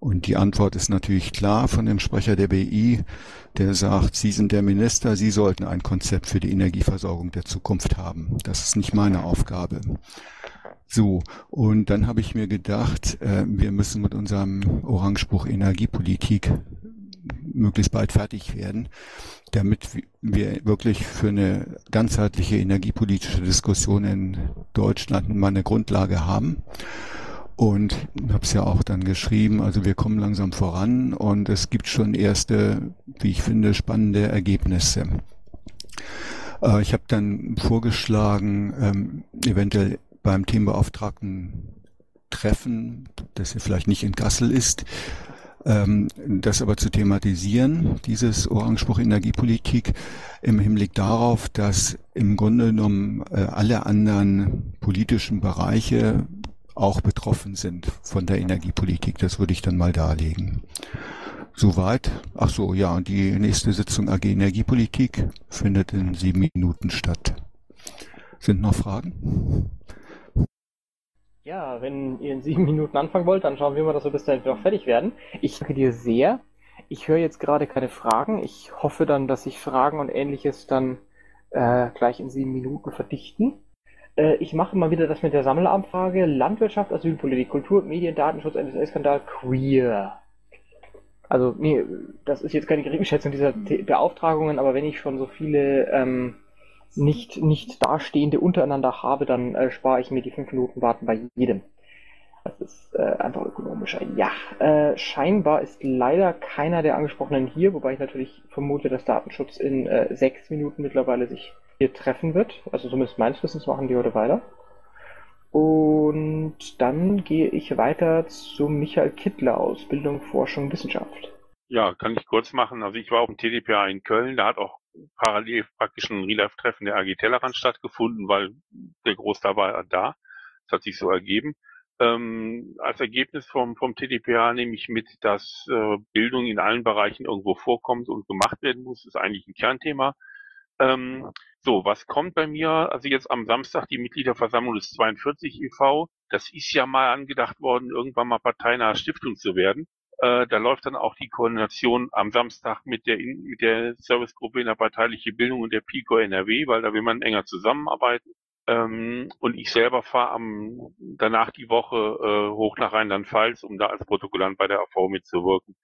Und die Antwort ist natürlich klar von dem Sprecher der BI, der sagt, Sie sind der Minister, Sie sollten ein Konzept für die Energieversorgung der Zukunft haben. Das ist nicht meine Aufgabe. So, und dann habe ich mir gedacht, äh, wir müssen mit unserem Orangebuch Energiepolitik möglichst bald fertig werden, damit wir wirklich für eine ganzheitliche energiepolitische Diskussion in Deutschland mal eine Grundlage haben. Und habe es ja auch dann geschrieben, also wir kommen langsam voran und es gibt schon erste, wie ich finde, spannende Ergebnisse. Äh, ich habe dann vorgeschlagen, ähm, eventuell beim Themenbeauftragten Treffen, das vielleicht nicht in Gassel ist, ähm, das aber zu thematisieren, dieses Orangebuch Energiepolitik, im Hinblick darauf, dass im Grunde genommen äh, alle anderen politischen Bereiche auch betroffen sind von der Energiepolitik. Das würde ich dann mal darlegen. Soweit. Ach so, ja, und die nächste Sitzung AG Energiepolitik findet in sieben Minuten statt. Sind noch Fragen? Ja, wenn ihr in sieben Minuten anfangen wollt, dann schauen wir mal, dass wir bis dahin noch fertig werden. Ich danke dir sehr. Ich höre jetzt gerade keine Fragen. Ich hoffe dann, dass sich Fragen und ähnliches dann äh, gleich in sieben Minuten verdichten. Äh, ich mache mal wieder das mit der Sammelanfrage. Landwirtschaft, Asylpolitik, Kultur, Medien, Datenschutz, NSA-Skandal, Queer. Also, nee, das ist jetzt keine Geringschätzung dieser Beauftragungen, aber wenn ich schon so viele ähm, nicht, nicht dastehende untereinander habe, dann äh, spare ich mir die fünf Minuten Warten bei jedem. Das ist äh, einfach ökonomischer. Ja, äh, scheinbar ist leider keiner der Angesprochenen hier, wobei ich natürlich vermute, dass Datenschutz in äh, sechs Minuten mittlerweile sich hier treffen wird. Also zumindest meines Wissens machen die heute weiter. Und dann gehe ich weiter zu Michael Kittler aus Bildung, Forschung, Wissenschaft. Ja, kann ich kurz machen. Also ich war auf dem TDPA in Köln, da hat auch parallel praktisch ein Real-Life-Treffen der AG Tellerrand stattgefunden, weil der Großteil war da. Das hat sich so ergeben. Ähm, als Ergebnis vom, vom TDPA nehme ich mit, dass äh, Bildung in allen Bereichen irgendwo vorkommt und gemacht werden muss. Das ist eigentlich ein Kernthema. Ähm, so, was kommt bei mir? Also jetzt am Samstag die Mitgliederversammlung des 42 e.V. Das ist ja mal angedacht worden, irgendwann mal parteinahe Stiftung zu werden. Äh, da läuft dann auch die Koordination am Samstag mit der, mit der Servicegruppe in der parteiliche Bildung und der PICO NRW, weil da will man enger zusammenarbeiten. Ähm, und ich selber fahre am danach die Woche äh, hoch nach Rheinland-Pfalz, um da als Protokollant bei der AV mitzuwirken.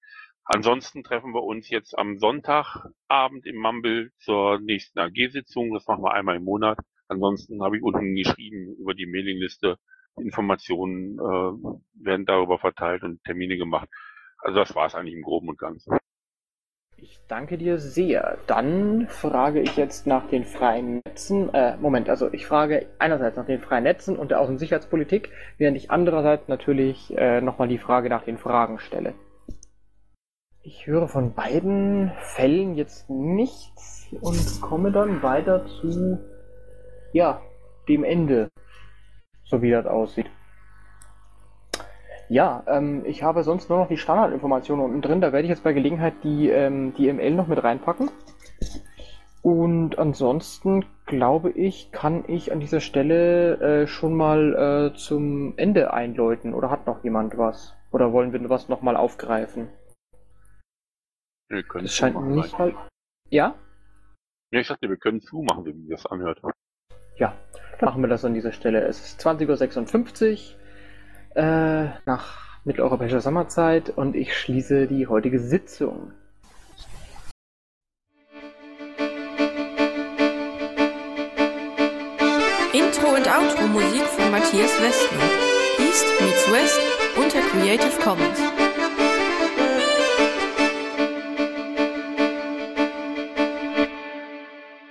Ansonsten treffen wir uns jetzt am Sonntagabend im Mumble zur nächsten AG-Sitzung. Das machen wir einmal im Monat. Ansonsten habe ich unten geschrieben über die Mailingliste. Informationen äh, werden darüber verteilt und Termine gemacht. Also das war es eigentlich im Groben und Ganzen. Ich danke dir sehr. Dann frage ich jetzt nach den freien Netzen. Äh, Moment, also ich frage einerseits nach den freien Netzen und der Außensicherheitspolitik, während ich andererseits natürlich äh, nochmal die Frage nach den Fragen stelle. Ich höre von beiden Fällen jetzt nichts und komme dann weiter zu, ja, dem Ende, so wie das aussieht. Ja, ähm, ich habe sonst nur noch die Standardinformationen unten drin. Da werde ich jetzt bei Gelegenheit die, ähm, die ML noch mit reinpacken. Und ansonsten glaube ich, kann ich an dieser Stelle äh, schon mal äh, zum Ende einläuten. Oder hat noch jemand was? Oder wollen wir was nochmal aufgreifen? Wir können das scheint zumachen, nicht mal. Ja? Ja, ich sagte, wir können zumachen, wie das anhört. Ja, machen wir das an dieser Stelle. Es ist 20.56 Uhr äh, nach mitteleuropäischer Sommerzeit und ich schließe die heutige Sitzung. Intro und Outro Musik von Matthias Westner. East meets West unter Creative Commons.